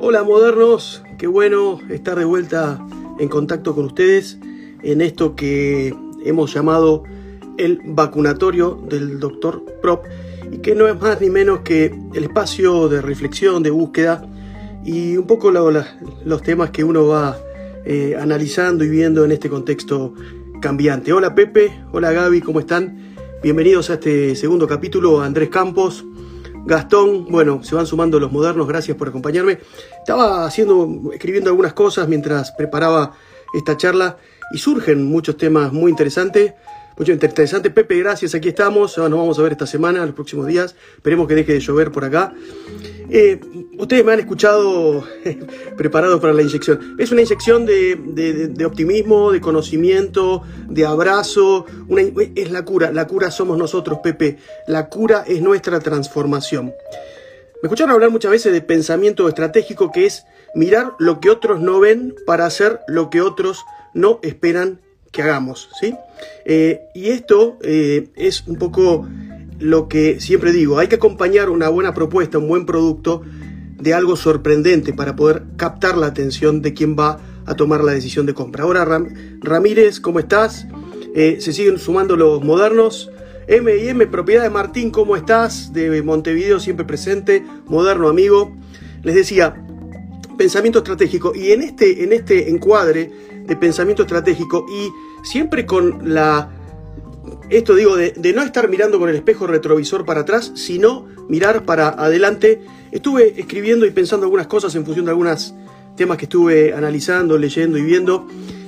Hola modernos, qué bueno estar de vuelta en contacto con ustedes en esto que hemos llamado el vacunatorio del doctor Prop y que no es más ni menos que el espacio de reflexión, de búsqueda y un poco los temas que uno va eh, analizando y viendo en este contexto cambiante. Hola Pepe, hola Gaby, ¿cómo están? Bienvenidos a este segundo capítulo, Andrés Campos, Gastón, bueno, se van sumando los modernos, gracias por acompañarme. Estaba haciendo, escribiendo algunas cosas mientras preparaba esta charla y surgen muchos temas muy interesantes. Mucho interesante. Pepe, gracias, aquí estamos. Nos vamos a ver esta semana, los próximos días. Esperemos que deje de llover por acá. Eh, ustedes me han escuchado preparados para la inyección. Es una inyección de, optimismo, de conocimiento, de abrazo. es la cura. La cura somos nosotros, Pepe. La cura es nuestra transformación. Me escucharon hablar muchas veces de pensamiento estratégico, que es mirar lo que otros no ven para hacer lo que otros no esperan que hagamos, ¿sí? Eh, y esto eh, es un poco lo que siempre digo, hay que acompañar una buena propuesta, un buen producto de algo sorprendente para poder captar la atención de quien va a tomar la decisión de compra. Ahora, Ramírez, ¿cómo estás? Eh, se siguen sumando los modernos. M&M, propiedad de Martín, ¿cómo estás? De Montevideo, siempre presente, moderno amigo. Les decía, pensamiento estratégico. Y en este, en este encuadre de pensamiento estratégico y siempre con la... Esto digo, de, no estar mirando con el espejo retrovisor para atrás, sino mirar para adelante. Estuve escribiendo y pensando algunas cosas en función de algunos temas que estuve analizando, leyendo y viendo.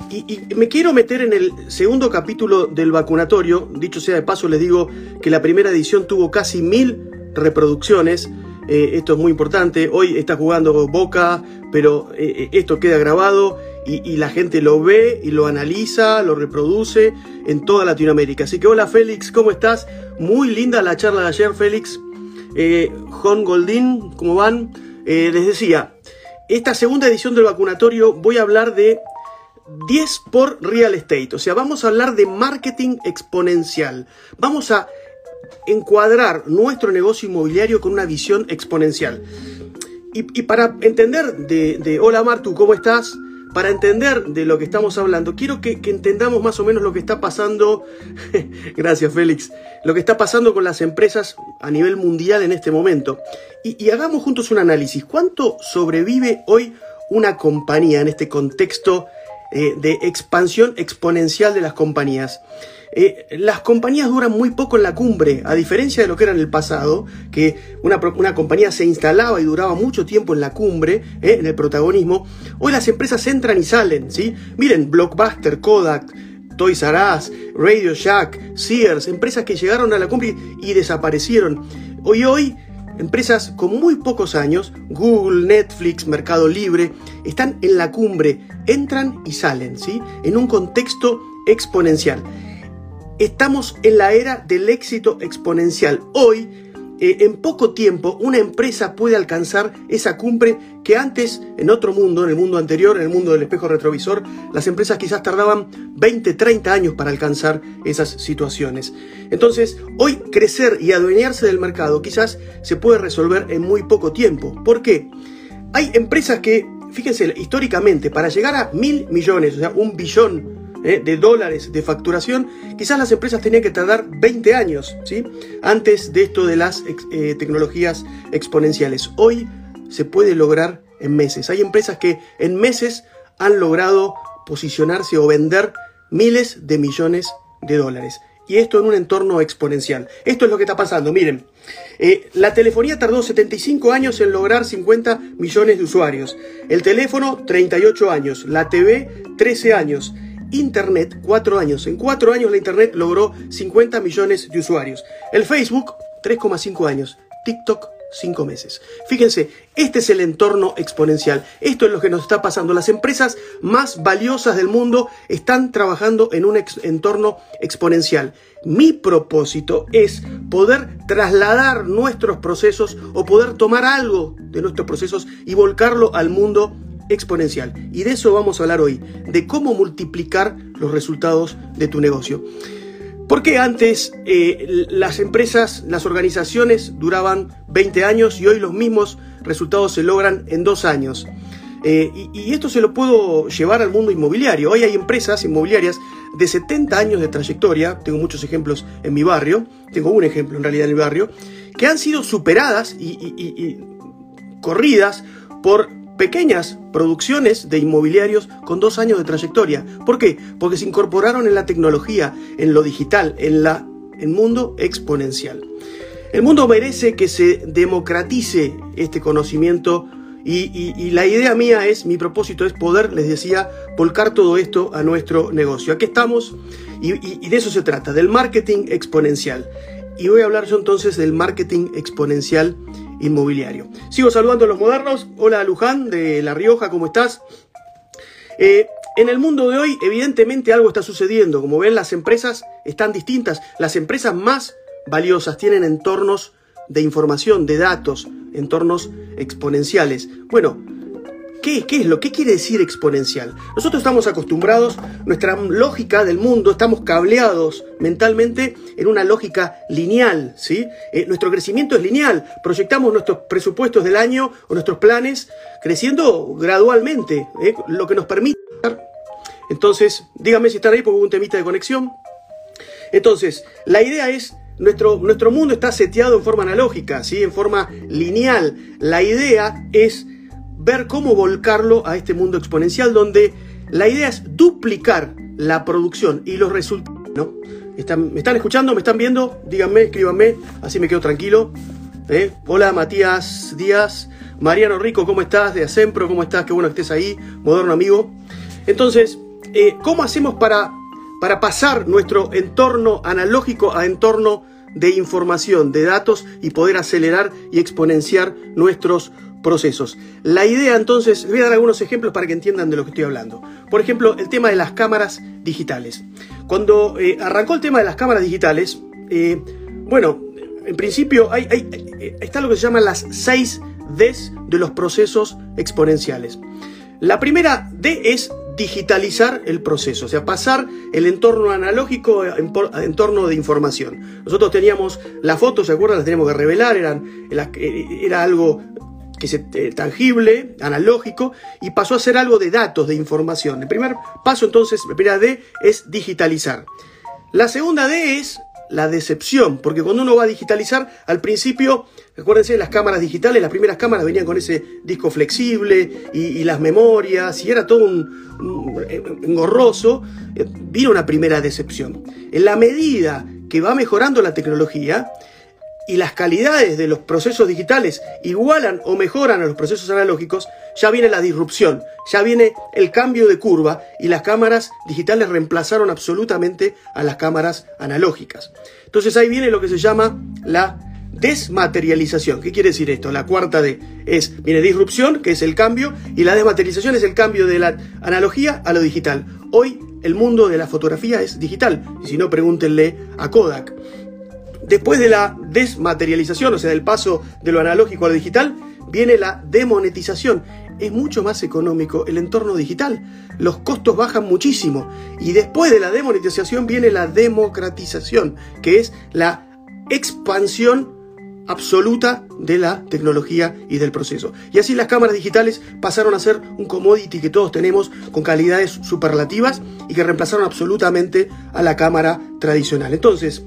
Y, me quiero meter en el segundo capítulo del vacunatorio. Dicho sea de paso, les digo que la primera edición tuvo casi mil reproducciones. Eh, esto es muy importante. Hoy está jugando Boca, pero eh, eh, esto queda grabado y, la gente lo ve y lo analiza, lo reproduce en toda Latinoamérica. Así que hola Félix, ¿cómo estás? Muy linda la charla de ayer, Félix. Eh, John Goldín, ¿cómo van? Eh, les decía, esta segunda edición del vacunatorio voy a hablar de 10 por real estate. O sea, vamos a hablar de marketing exponencial. Vamos a encuadrar nuestro negocio inmobiliario con una visión exponencial. Y, para entender de, de Hola Martu, ¿cómo estás? Para entender de lo que estamos hablando, quiero que, entendamos más o menos lo que está pasando, gracias Félix, lo que está pasando con las empresas a nivel mundial en este momento. Y, hagamos juntos un análisis. ¿Cuánto sobrevive hoy una compañía en este contexto eh, de expansión exponencial de las compañías? Eh, las compañías duran muy poco en la cumbre, a diferencia de lo que era en el pasado, que una, una compañía se instalaba y duraba mucho tiempo en la cumbre, eh, en el protagonismo. Hoy las empresas entran y salen, ¿sí? Miren, Blockbuster, Kodak, Toys R Us, Radio Shack, Sears, empresas que llegaron a la cumbre y desaparecieron. Hoy, hoy, empresas con muy pocos años, Google, Netflix, Mercado Libre, están en la cumbre, entran y salen, ¿sí? En un contexto exponencial. Estamos en la era del éxito exponencial. Hoy, eh, en poco tiempo, una empresa puede alcanzar esa cumbre que antes, en otro mundo, en el mundo anterior, en el mundo del espejo retrovisor, las empresas quizás tardaban 20, 30 años para alcanzar esas situaciones. Entonces, hoy crecer y adueñarse del mercado quizás se puede resolver en muy poco tiempo. ¿Por qué? Hay empresas que, fíjense, históricamente, para llegar a mil millones, o sea, un billón ¿eh? de dólares de facturación, quizás las empresas tenían que tardar 20 años ¿sí? antes de esto de las eh, tecnologías exponenciales. Hoy se puede lograr en meses. Hay empresas que en meses han logrado posicionarse o vender miles de millones de dólares. Y esto en un entorno exponencial. Esto es lo que está pasando. Miren, eh, la telefonía tardó 75 años en lograr 50 millones de usuarios. El teléfono, 38 años. La TV, 13 años. Internet, cuatro años. En cuatro años la Internet logró 50 millones de usuarios. El Facebook, 3,5 años. TikTok, 5 meses. Fíjense, este es el entorno exponencial. Esto es lo que nos está pasando. Las empresas más valiosas del mundo están trabajando en un entorno exponencial. Mi propósito es poder trasladar nuestros procesos o poder tomar algo de nuestros procesos y volcarlo al mundo exponencial. Y de eso vamos a hablar hoy, de cómo multiplicar los resultados de tu negocio. ¿Por qué antes eh, las empresas, las organizaciones duraban 20 años y hoy los mismos resultados se logran en dos años? Eh, y, esto se lo puedo llevar al mundo inmobiliario. Hoy hay empresas inmobiliarias de 70 años de trayectoria, tengo muchos ejemplos en mi barrio, tengo un ejemplo en realidad en mi barrio, que han sido superadas y corridas por pequeñas producciones de inmobiliarios con dos años de trayectoria. ¿Por qué? Porque se incorporaron en la tecnología, en lo digital, en la, el mundo exponencial. El mundo merece que se democratice este conocimiento y, la idea mía es, mi propósito es poder, les decía, volcar todo esto a nuestro negocio. Aquí estamos y, y de eso se trata, del marketing exponencial. Y voy a hablar yo entonces del marketing exponencial inmobiliario. Sigo saludando a los modernos. Hola Luján de La Rioja, ¿cómo estás? Eh, en el mundo de hoy, evidentemente algo está sucediendo. Como ven, las empresas están distintas. Las empresas más valiosas tienen entornos de información, de datos, entornos exponenciales. Bueno, ¿Qué, es lo? ¿Qué quiere decir exponencial? Nosotros estamos acostumbrados, nuestra lógica del mundo, estamos cableados mentalmente en una lógica lineal, ¿sí? Eh, nuestro crecimiento es lineal, proyectamos nuestros presupuestos del año o nuestros planes creciendo gradualmente, ¿eh? lo que nos permite... Entonces, dígame si están ahí porque hubo un temita de conexión. Entonces, la idea es nuestro, nuestro, mundo está seteado en forma analógica, ¿sí? en forma lineal. La idea es ver cómo volcarlo a este mundo exponencial donde la idea es duplicar la producción y los resultados. ¿no? ¿Me están escuchando? ¿Me están viendo? Díganme, escríbanme, así me quedo tranquilo. ¿Eh? Hola Matías Díaz, Mariano Rico, ¿cómo estás? De Asempro, ¿cómo estás? Qué bueno que estés ahí, moderno amigo. Entonces, eh, ¿cómo hacemos para, para pasar nuestro entorno analógico a entorno de información, de datos y poder acelerar y exponenciar nuestros procesos. La idea entonces, voy a dar algunos ejemplos para que entiendan de lo que estoy hablando. Por ejemplo, el tema de las cámaras digitales. Cuando eh, arrancó el tema de las cámaras digitales, eh, bueno, en principio hay, eh, está lo que se llama las 6 Ds de los procesos exponenciales. La primera D es digitalizar el proceso, o sea, pasar el entorno analógico a entorno de información. Nosotros teníamos las fotos, ¿se acuerdan? Las teníamos que revelar, eran, era algo que es eh, tangible, analógico, y pasó a ser algo de datos, de información. El primer paso entonces, la primera D es digitalizar. La segunda D es la decepción, porque cuando uno va a digitalizar, al principio, acuérdense, las cámaras digitales, las primeras cámaras venían con ese disco flexible y, las memorias, y era todo un, engorroso, eh, vino una primera decepción. En la medida que va mejorando la tecnología, y las calidades de los procesos digitales igualan o mejoran a los procesos analógicos, ya viene la disrupción, ya viene el cambio de curva y las cámaras digitales reemplazaron absolutamente a las cámaras analógicas. Entonces ahí viene lo que se llama la desmaterialización. ¿Qué quiere decir esto? La cuarta D es, viene disrupción, que es el cambio, y la desmaterialización es el cambio de la analogía a lo digital. Hoy el mundo de la fotografía es digital, y si no, pregúntenle a Kodak. Después de la desmaterialización, o sea, del paso de lo analógico a lo digital, viene la demonetización. Es mucho más económico el entorno digital. Los costos bajan muchísimo. Y después de la demonetización viene la democratización, que es la expansión absoluta de la tecnología y del proceso. Y así las cámaras digitales pasaron a ser un commodity que todos tenemos con calidades superlativas y que reemplazaron absolutamente a la cámara tradicional. Entonces,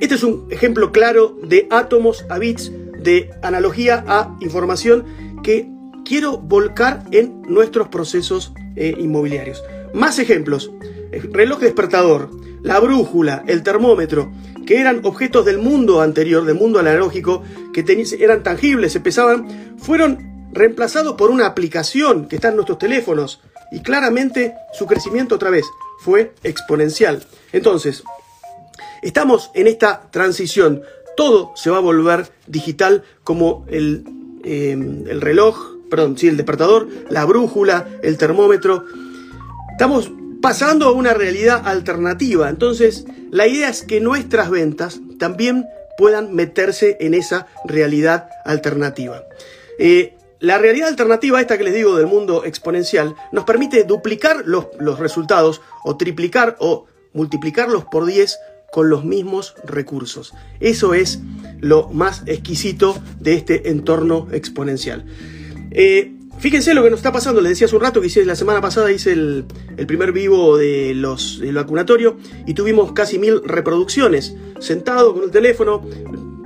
este es un ejemplo claro de átomos a bits, de analogía a información que quiero volcar en nuestros procesos eh, inmobiliarios. Más ejemplos. El reloj despertador, la brújula, el termómetro, que eran objetos del mundo anterior, del mundo analógico, que eran tangibles, se pesaban, fueron reemplazados por una aplicación que está en nuestros teléfonos y claramente su crecimiento otra vez fue exponencial. Entonces, Estamos en esta transición. Todo se va a volver digital como el, em, el reloj, perdón, sí, el despertador, la brújula, el termómetro. Estamos pasando a una realidad alternativa. Entonces, la idea es que nuestras ventas también puedan meterse en esa realidad alternativa. Eh, la realidad alternativa, esta que les digo del mundo exponencial, nos permite duplicar los, los resultados o triplicar o multiplicarlos por 10 con los mismos recursos. Eso es lo más exquisito de este entorno exponencial. Eh, fíjense lo que nos está pasando, les decía hace un rato que hice, la semana pasada hice el, primer vivo de los, del vacunatorio y tuvimos casi mil reproducciones. Sentado con el teléfono,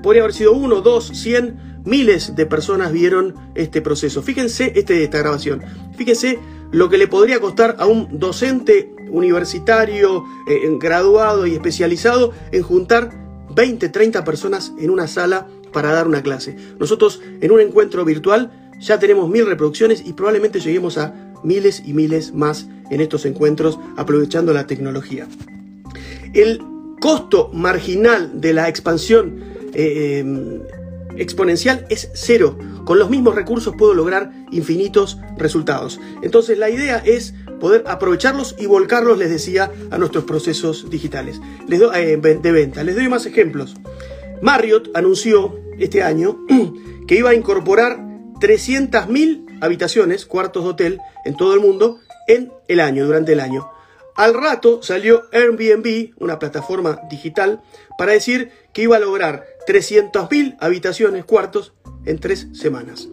podría haber sido uno, dos, cien, miles de personas vieron este proceso. Fíjense este, esta grabación, fíjense lo que le podría costar a un docente universitario, eh, graduado y especializado en juntar 20, 30 personas en una sala para dar una clase. Nosotros en un encuentro virtual ya tenemos mil reproducciones y probablemente lleguemos a miles y miles más en estos encuentros aprovechando la tecnología. El costo marginal de la expansión eh, em, exponencial es cero. Con los mismos recursos puedo lograr infinitos resultados. Entonces la idea es poder aprovecharlos y volcarlos, les decía, a nuestros procesos digitales les eh, de venta. Les doy más ejemplos. Marriott anunció este año que iba a incorporar 300.000 habitaciones, cuartos de hotel, en todo el mundo en el año, durante el año. Al rato salió Airbnb, una plataforma digital, para decir que iba a lograr 300.000 habitaciones, cuartos, en tres semanas.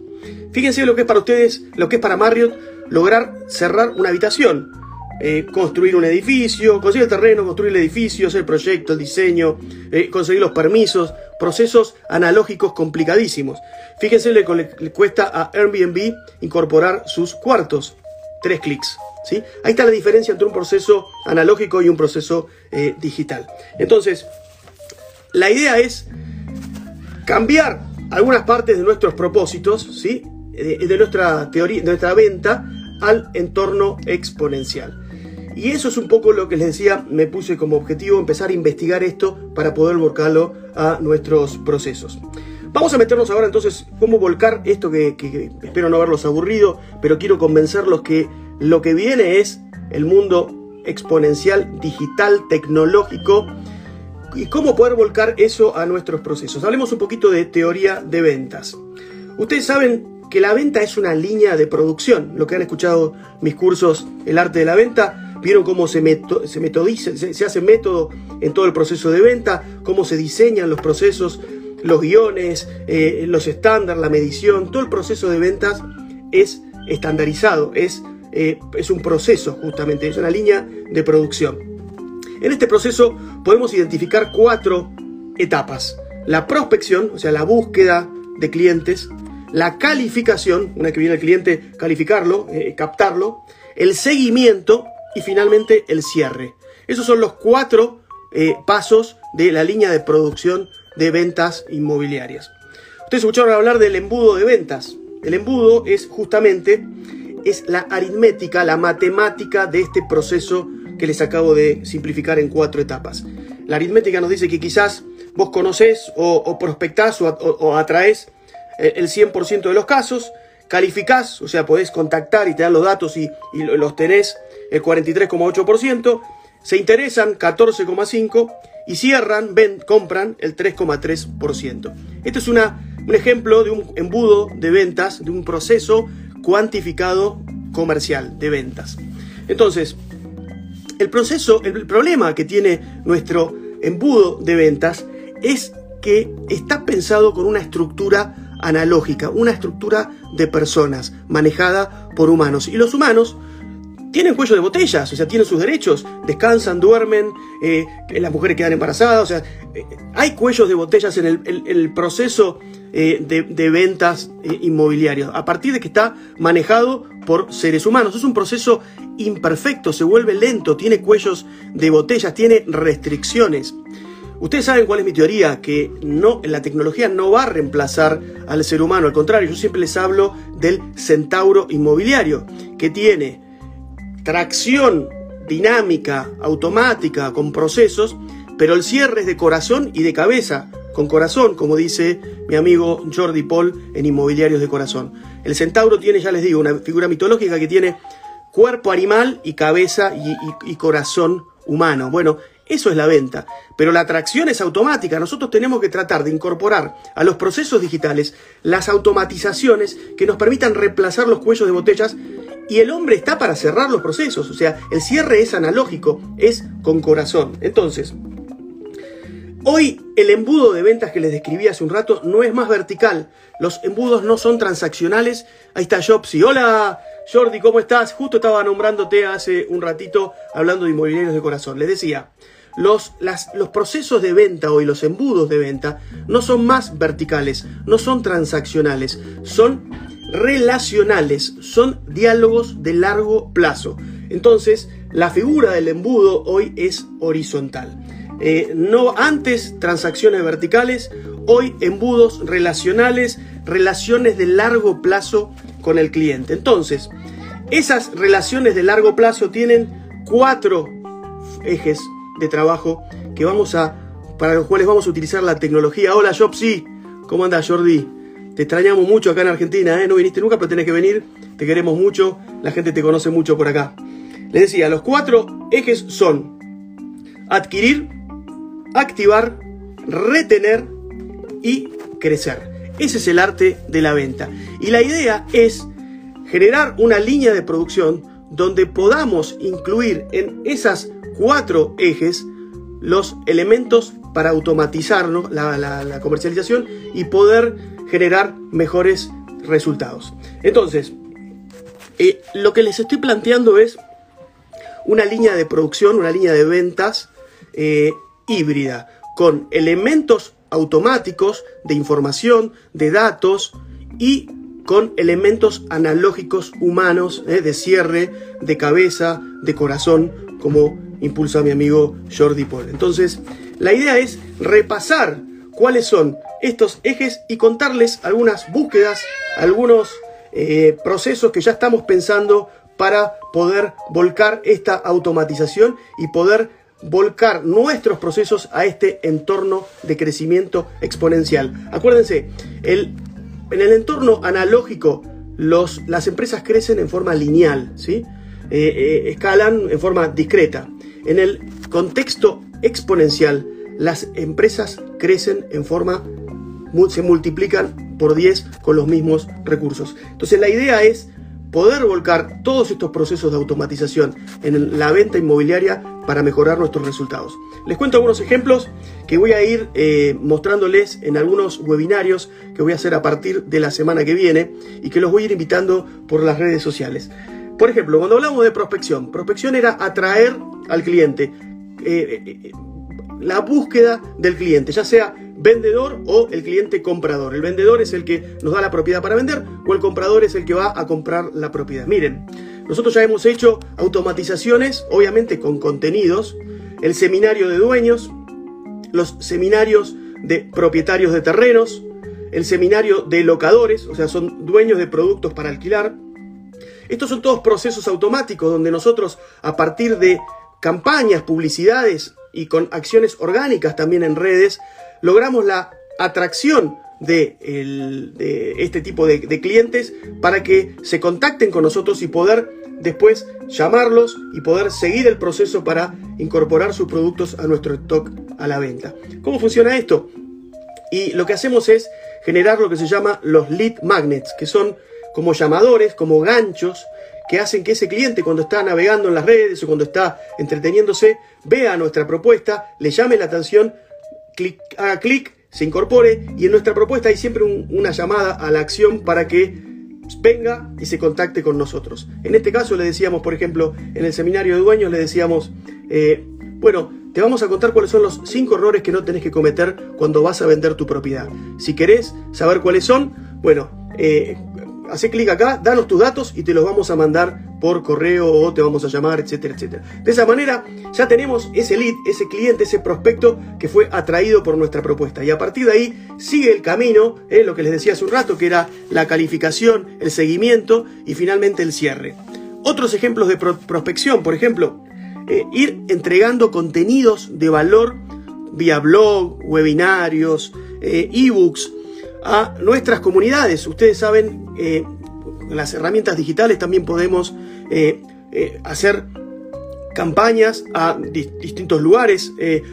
Fíjense lo que es para ustedes, lo que es para Marriott, lograr cerrar una habitación. Eh, construir un edificio, conseguir el terreno, construir el edificio, hacer el proyecto, el diseño, eh, conseguir los permisos, procesos analógicos complicadísimos. Fíjense que le cuesta a Airbnb incorporar sus cuartos. Tres clics. ¿sí? Ahí está la diferencia entre un proceso analógico y un proceso eh, digital. Entonces, la idea es cambiar algunas partes de nuestros propósitos, ¿sí? de, nuestra teoría, de nuestra venta al entorno exponencial. Y eso es un poco lo que les decía, me puse como objetivo empezar a investigar esto para poder volcarlo a nuestros procesos. Vamos a meternos ahora entonces cómo volcar esto que, que espero no haberlos aburrido, pero quiero convencerlos que lo que viene es el mundo exponencial, digital, tecnológico, y cómo poder volcar eso a nuestros procesos. Hablemos un poquito de teoría de ventas. Ustedes saben que la venta es una línea de producción. Lo que han escuchado mis cursos, el arte de la venta, vieron cómo se, se metodiza, se, hace método en todo el proceso de venta, cómo se diseñan los procesos, los guiones, eh, los estándares, la medición, todo el proceso de ventas es estandarizado, es, eh, es un proceso justamente, es una línea de producción. En este proceso podemos identificar cuatro etapas. La prospección, o sea, la búsqueda de clientes, la calificación, una que viene el cliente, calificarlo, eh, captarlo, el seguimiento y finalmente el cierre. Esos son los cuatro eh, pasos de la línea de producción de ventas inmobiliarias. Ustedes escucharon hablar del embudo de ventas. El embudo es justamente es la aritmética, la matemática de este proceso que les acabo de simplificar en cuatro etapas. La aritmética nos dice que quizás vos conocés o, prospectás o, o atraes el 100% de los casos, calificás, o sea, podés contactar y te dan los datos y, los tenés el 43,8%, se interesan 14,5% y cierran, ven, compran el 3,3%. Este es una, un ejemplo de un embudo de ventas, de un proceso cuantificado comercial de ventas. Entonces, el proceso, el problema que tiene nuestro embudo de ventas es que está pensado con una estructura analógica, una estructura de personas manejada por humanos. Y los humanos tienen cuello de botellas, o sea, tienen sus derechos, descansan, duermen, eh, las mujeres quedan embarazadas, o sea, eh, hay cuellos de botellas en el, proceso eh, de, ventas inmobiliarias, a partir de que está manejado por seres humanos. Es un proceso imperfecto, se vuelve lento, tiene cuellos de botellas, tiene restricciones. Ustedes saben cuál es mi teoría, que no, la tecnología no va a reemplazar al ser humano, al contrario, yo siempre les hablo del centauro inmobiliario, que tiene tracción dinámica, automática, con procesos, pero el cierre es de corazón y de cabeza, con corazón, como dice mi amigo Jordi Paul en Inmobiliarios de Corazón. El centauro tiene, ya les digo, una figura mitológica que tiene cuerpo animal y cabeza y, y corazón humano. Bueno, eso es la venta. Pero la atracción es automática. Nosotros tenemos que tratar de incorporar a los procesos digitales las automatizaciones que nos permitan reemplazar los cuellos de botellas. Y el hombre está para cerrar los procesos. O sea, el cierre es analógico, es con corazón. Entonces, Hoy el embudo de ventas que les describí hace un rato no es más vertical. Los embudos no son transaccionales. Ahí está Jobsy. Hola Jordi, ¿cómo estás? Justo estaba nombrándote hace un ratito hablando de inmobiliarios de corazón. Les decía, los, los procesos de venta hoy, los embudos de venta, no son más verticales, no son transaccionales, son relacionales, son diálogos de largo plazo. Entonces, la figura del embudo hoy es horizontal. Eh, no antes transacciones verticales, hoy embudos relacionales, relaciones de largo plazo con el cliente. Entonces, esas relaciones de largo plazo tienen cuatro ejes de trabajo que vamos a, para los cuales vamos a utilizar la tecnología. Hola Jobsy, ¿cómo andas Jordi? Te extrañamos mucho acá en Argentina, ¿eh? no viniste nunca, pero tenés que venir, te queremos mucho, la gente te conoce mucho por acá. Les decía, los cuatro ejes son adquirir, activar, retener y crecer. Ese es el arte de la venta. Y la idea es generar una línea de producción donde podamos incluir en esas cuatro ejes los elementos para automatizar la, comercialización y poder generar mejores resultados. Entonces, eh, lo que les estoy planteando es una línea de producción, una línea de ventas eh, híbrida, con elementos automáticos de información, de datos y con elementos analógicos humanos eh, de cierre, de cabeza, de corazón, como impulsa mi amigo Jordi Paul. Entonces, la idea es repasar cuáles son estos ejes y contarles algunas búsquedas, algunos eh, procesos que ya estamos pensando para poder volcar esta automatización y poder volcar nuestros procesos a este entorno de crecimiento exponencial. Acuérdense, el, en el entorno analógico las empresas crecen en forma lineal, ¿sí? Eh, eh, escalan en forma discreta. En el contexto exponencial, las empresas crecen en forma, se multiplican por 10 con los mismos recursos. Entonces la idea es poder volcar todos estos procesos de automatización en la venta inmobiliaria para mejorar nuestros resultados. Les cuento algunos ejemplos que voy a ir eh, mostrándoles en algunos webinarios que voy a hacer a partir de la semana que viene y que los voy a ir invitando por las redes sociales. Por ejemplo, cuando hablamos de prospección, prospección era atraer al cliente, eh, eh, la búsqueda del cliente, ya sea vendedor o el cliente comprador. El vendedor es el que nos da la propiedad para vender o el comprador es el que va a comprar la propiedad. Miren, nosotros ya hemos hecho automatizaciones, obviamente con contenidos, el seminario de dueños, los seminarios de propietarios de terrenos, el seminario de locadores, o sea, son dueños de productos para alquilar, estos son todos procesos automáticos donde nosotros a partir de campañas, publicidades y con acciones orgánicas también en redes, logramos la atracción de, este tipo de, de, clientes para que se contacten con nosotros y poder después llamarlos y poder seguir el proceso para incorporar sus productos a nuestro stock a la venta. ¿Cómo funciona esto? Y lo que hacemos es generar lo que se llama los lead magnets, que son como llamadores, como ganchos, que hacen que ese cliente cuando está navegando en las redes o cuando está entreteniéndose, vea nuestra propuesta, le llame la atención, haga clic, se incorpore y en nuestra propuesta hay siempre una llamada a la acción para que venga y se contacte con nosotros. En este caso le decíamos, por ejemplo, en el seminario de dueños le decíamos, eh, bueno, te vamos a contar cuáles son los cinco errores que no tenés que cometer cuando vas a vender tu propiedad. Si querés saber cuáles son, bueno, eh, Hacé clic acá, danos tus datos y te los vamos a mandar por correo o te vamos a llamar, etcétera, etcétera. De esa manera ya tenemos ese lead, ese cliente, ese prospecto que fue atraído por nuestra propuesta. Y a partir de ahí sigue el camino, eh, lo que les decía hace un rato, que era la calificación, el seguimiento y finalmente el cierre. Otros ejemplos de prospección, por ejemplo, eh, ir entregando contenidos de valor vía blog, webinarios, eh, ebooks, a nuestras comunidades. Ustedes saben, eh, las herramientas digitales también podemos eh, eh, hacer campañas a distintos lugares,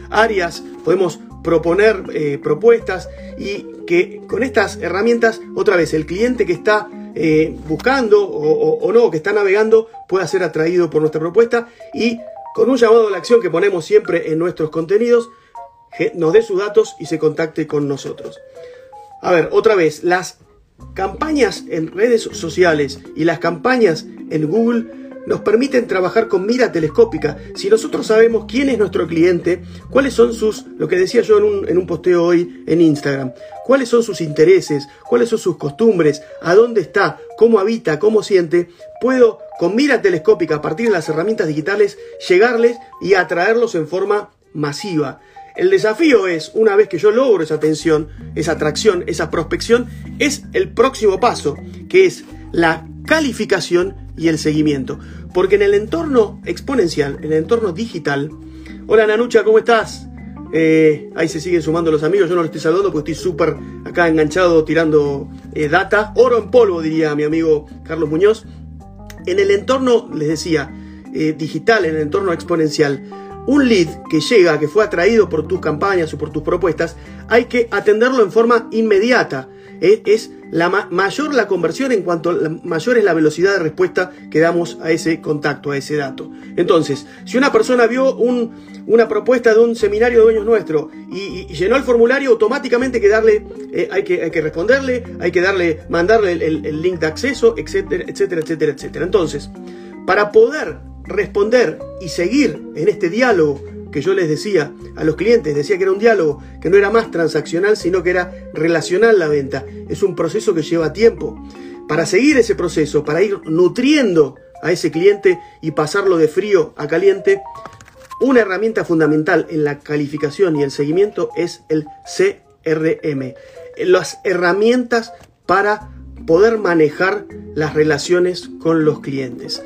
áreas, podemos proponer propuestas y que con estas herramientas, otra vez, el cliente que está buscando o, o no, que está navegando, pueda ser atraído por nuestra propuesta y con un llamado a la acción que ponemos siempre en nuestros contenidos, nos dé sus datos y se contacte con nosotros. A ver, otra vez, las campañas en redes sociales y las campañas en Google nos permiten trabajar con mira telescópica. Si nosotros sabemos quién es nuestro cliente, cuáles son sus, lo que decía yo en un, en un posteo hoy en Instagram, cuáles son sus intereses, cuáles son sus costumbres, a dónde está, cómo habita, cómo siente, puedo con mira telescópica a partir de las herramientas digitales llegarles y atraerlos en forma masiva. El desafío es, una vez que yo logro esa atención, esa atracción, esa prospección, es el próximo paso, que es la calificación y el seguimiento. Porque en el entorno exponencial, en el entorno digital, hola Nanucha, ¿cómo estás? Eh, ahí se siguen sumando los amigos, yo no lo estoy saludando porque estoy súper acá enganchado tirando eh, data, oro en polvo diría mi amigo Carlos Muñoz. En el entorno, les decía, eh, digital, en el entorno exponencial, un lead que llega, que fue atraído por tus campañas o por tus propuestas, hay que atenderlo en forma inmediata. es la mayor la conversión en cuanto mayor es la velocidad de respuesta que damos a ese contacto, a ese dato. Entonces, si una persona vio una propuesta de un seminario de dueños nuestro y, llenó el formulario, automáticamente hay que darle, eh, hay, que, responderle, hay que darle, mandarle el, el link de acceso, etcétera, etcétera, etcétera, etcétera. Entonces, para poder responder y seguir en este diálogo que yo les decía a los clientes, decía que era un diálogo que no era más transaccional, sino que era relacional la venta. Es un proceso que lleva tiempo. Para seguir ese proceso, para ir nutriendo a ese cliente y pasarlo de frío a caliente, una herramienta fundamental en la calificación y el seguimiento es el CRM. Las herramientas para poder manejar las relaciones con los clientes.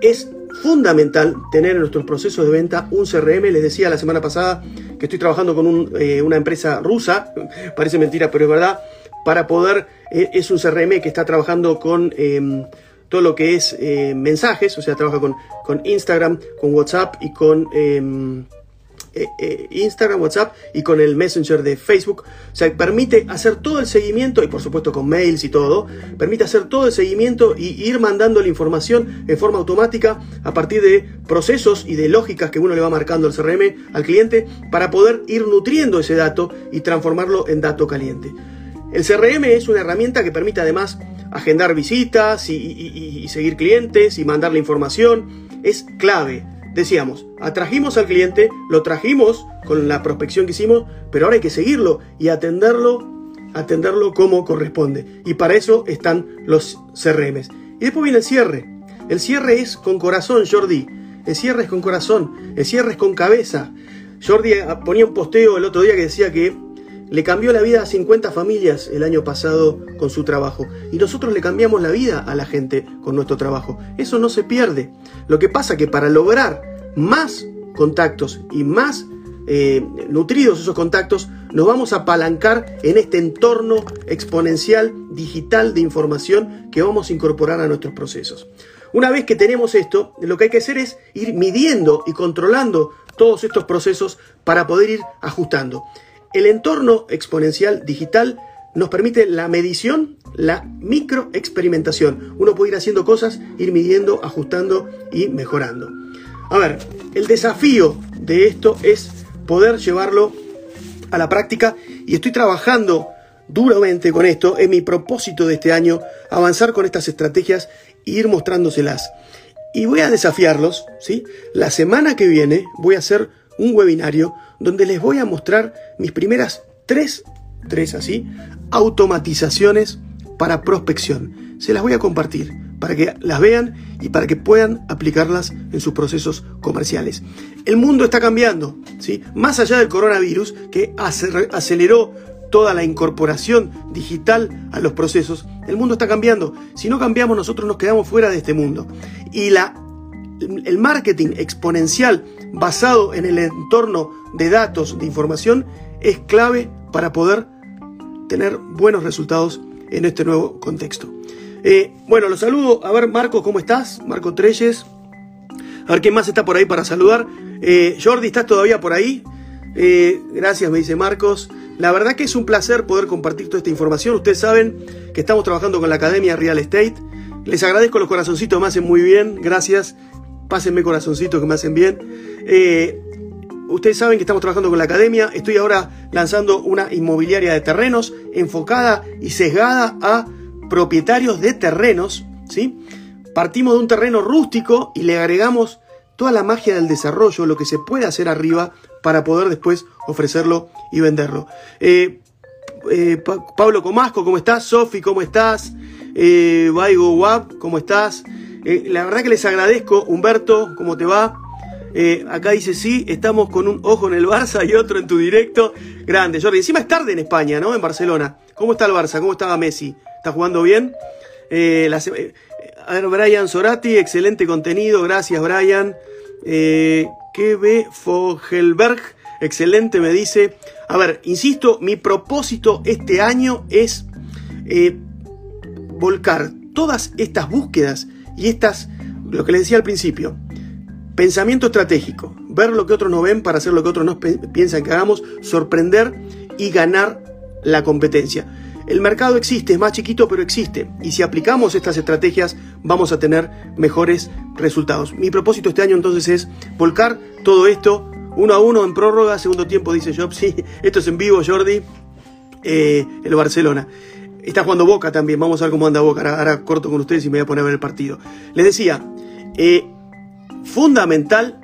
Es fundamental tener en nuestros procesos de venta un CRM. Les decía la semana pasada que estoy trabajando con eh, una empresa rusa, parece mentira, pero es verdad, para poder, eh, es un CRM que está trabajando con em, todo lo que es eh, mensajes, o sea, trabaja con, con Instagram, con WhatsApp y con em, eh, eh, Instagram, WhatsApp y con el Messenger de Facebook. O sea, permite hacer todo el seguimiento y por supuesto con mails y todo. Permite hacer todo el seguimiento y ir mandando la información en forma automática a partir de procesos y de lógicas que uno le va marcando al CRM al cliente para poder ir nutriendo ese dato y transformarlo en dato caliente. El CRM es una herramienta que permite además agendar visitas y, seguir clientes y mandar la información. Es clave decíamos, atrajimos al cliente, lo trajimos con la prospección que hicimos, pero ahora hay que seguirlo y atenderlo, atenderlo como corresponde. Y para eso están los CRMs. Y después viene el cierre. El cierre es con corazón, Jordi. El cierre es con corazón. El cierre es con cabeza. Jordi ponía un posteo el otro día que decía que le cambió la vida a 50 familias el año pasado con su trabajo. Y nosotros le cambiamos la vida a la gente con nuestro trabajo. Eso no se pierde. Lo que pasa que para lograr más contactos y más eh, nutridos esos contactos, nos vamos a apalancar en este entorno exponencial digital de información que vamos a incorporar a nuestros procesos. Una vez que tenemos esto, lo que hay que hacer es ir midiendo y controlando todos estos procesos para poder ir ajustando. El entorno exponencial digital nos permite la medición, la microexperimentación. Uno puede ir haciendo cosas, ir midiendo, ajustando y mejorando. A ver, el desafío de esto es poder llevarlo a la práctica y estoy trabajando duramente con esto. Es mi propósito de este año avanzar con estas estrategias e ir mostrándoselas. Y voy a desafiarlos, ¿sí? La semana que viene voy a hacer un webinario donde les voy a mostrar mis primeras tres, tres así, automatizaciones para prospección. Se las voy a compartir para que las vean y para que puedan aplicarlas en sus procesos comerciales. El mundo está cambiando, ¿sí? más allá del coronavirus que aceleró toda la incorporación digital a los procesos, el mundo está cambiando. Si no cambiamos, nosotros nos quedamos fuera de este mundo. Y la el marketing exponencial basado en el entorno de datos, de información, es clave para poder tener buenos resultados en este nuevo contexto. Eh, bueno, los saludo. A ver, Marco, ¿cómo estás? Marco Treyes. A ver quién más está por ahí para saludar. Eh, Jordi, ¿estás todavía por ahí? Eh, gracias, me dice Marcos. La verdad que es un placer poder compartir toda esta información. Ustedes saben que estamos trabajando con la Academia Real Estate. Les agradezco los corazoncitos, me hacen muy bien. Gracias pásenme corazoncitos que me hacen bien. Eh, ustedes saben que estamos trabajando con la academia. Estoy ahora lanzando una inmobiliaria de terrenos enfocada y sesgada a propietarios de terrenos. ¿sí? Partimos de un terreno rústico y le agregamos toda la magia del desarrollo, lo que se puede hacer arriba para poder después ofrecerlo y venderlo. Eh, eh, Pablo Comasco, ¿cómo estás? Sofi, ¿cómo estás? Eh, Baigo Wab, ¿cómo estás? Eh, la verdad que les agradezco. Humberto, ¿cómo te va? acá dice sí, estamos con un ojo en el Barça y otro en tu directo. Grande, Jordi. Encima es tarde en España, ¿no? En Barcelona. ¿Cómo está el Barça? ¿Cómo estaba Messi? ¿Está jugando bien? a ver, Brian Sorati, excelente contenido. Gracias, Brian. Eh, ve Fogelberg, excelente, me dice. A ver, insisto, mi propósito este año es eh, volcar todas estas búsquedas y estas, lo que les decía al principio, pensamiento estratégico, ver lo que otros no ven para hacer lo que otros no piensan que hagamos, sorprender y ganar la competencia. El mercado existe, es más chiquito, pero existe. Y si aplicamos estas estrategias, vamos a tener mejores resultados. Mi propósito este año entonces es volcar todo esto uno a uno en prórroga, segundo tiempo, dice Job. Sí, esto es en vivo, Jordi. Eh, el Barcelona. Está jugando Boca también. Vamos a ver cómo anda Boca. Ahora, corto con ustedes y me voy a poner a ver el partido. Les decía, eh, fundamental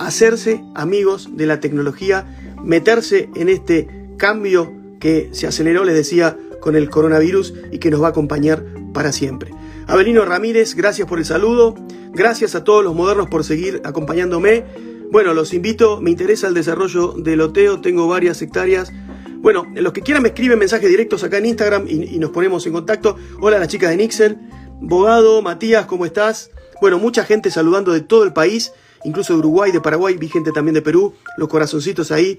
hacerse amigos de la tecnología, meterse en este cambio que se aceleró, les decía, con el coronavirus y que nos va a acompañar para siempre. Abelino Ramírez, gracias por el saludo. Gracias a todos los modernos por seguir acompañándome. Bueno, los invito, me interesa el desarrollo del loteo, tengo varias hectáreas. Bueno, los que quieran me escriben mensajes directos acá en Instagram y, nos ponemos en contacto. Hola, las chicas de Nixel. Bogado, Matías, ¿cómo estás? Bueno, mucha gente saludando de todo el país, incluso de Uruguay, de Paraguay, vi gente también de Perú, los corazoncitos ahí.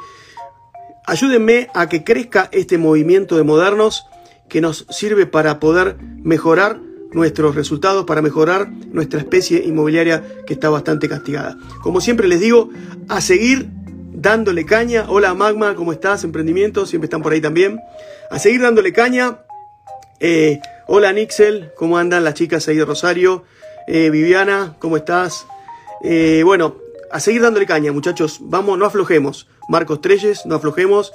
Ayúdenme a que crezca este movimiento de modernos que nos sirve para poder mejorar nuestros resultados, para mejorar nuestra especie inmobiliaria que está bastante castigada. Como siempre les digo, a seguir dándole caña. Hola Magma, ¿cómo estás? Emprendimiento, siempre están por ahí también. A seguir dándole caña. Eh, hola Nixel, ¿cómo andan las chicas ahí de Rosario? Eh, Viviana, ¿cómo estás? Eh, bueno, a seguir dándole caña, muchachos. Vamos, no aflojemos. Marcos Treyes, no aflojemos.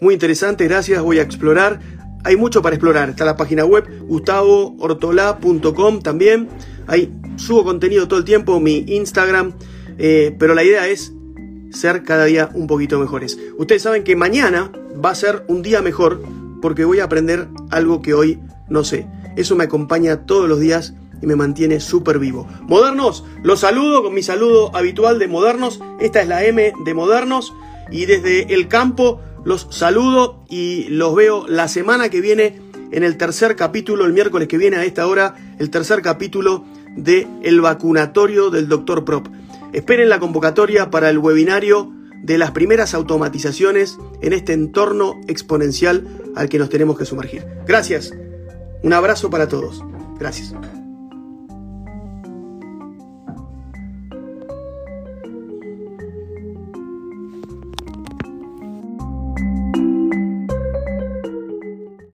Muy interesante, gracias. Voy a explorar hay mucho para explorar. Está la página web gustavohortolá.com también. Ahí subo contenido todo el tiempo, mi Instagram. Pero la idea es ser cada día un poquito mejores. Ustedes saben que mañana va a ser un día mejor porque voy a aprender algo que hoy no sé. Eso me acompaña todos los días y me mantiene súper vivo. Modernos, los saludo con mi saludo habitual de Modernos. Esta es la M de Modernos y desde el campo los saludo y los veo la semana que viene en el tercer capítulo, el miércoles que viene a esta hora, el tercer capítulo de El vacunatorio del Dr. Prop. Esperen la convocatoria para el webinario de las primeras automatizaciones en este entorno exponencial al que nos tenemos que sumergir. Gracias. Un abrazo para todos. Gracias.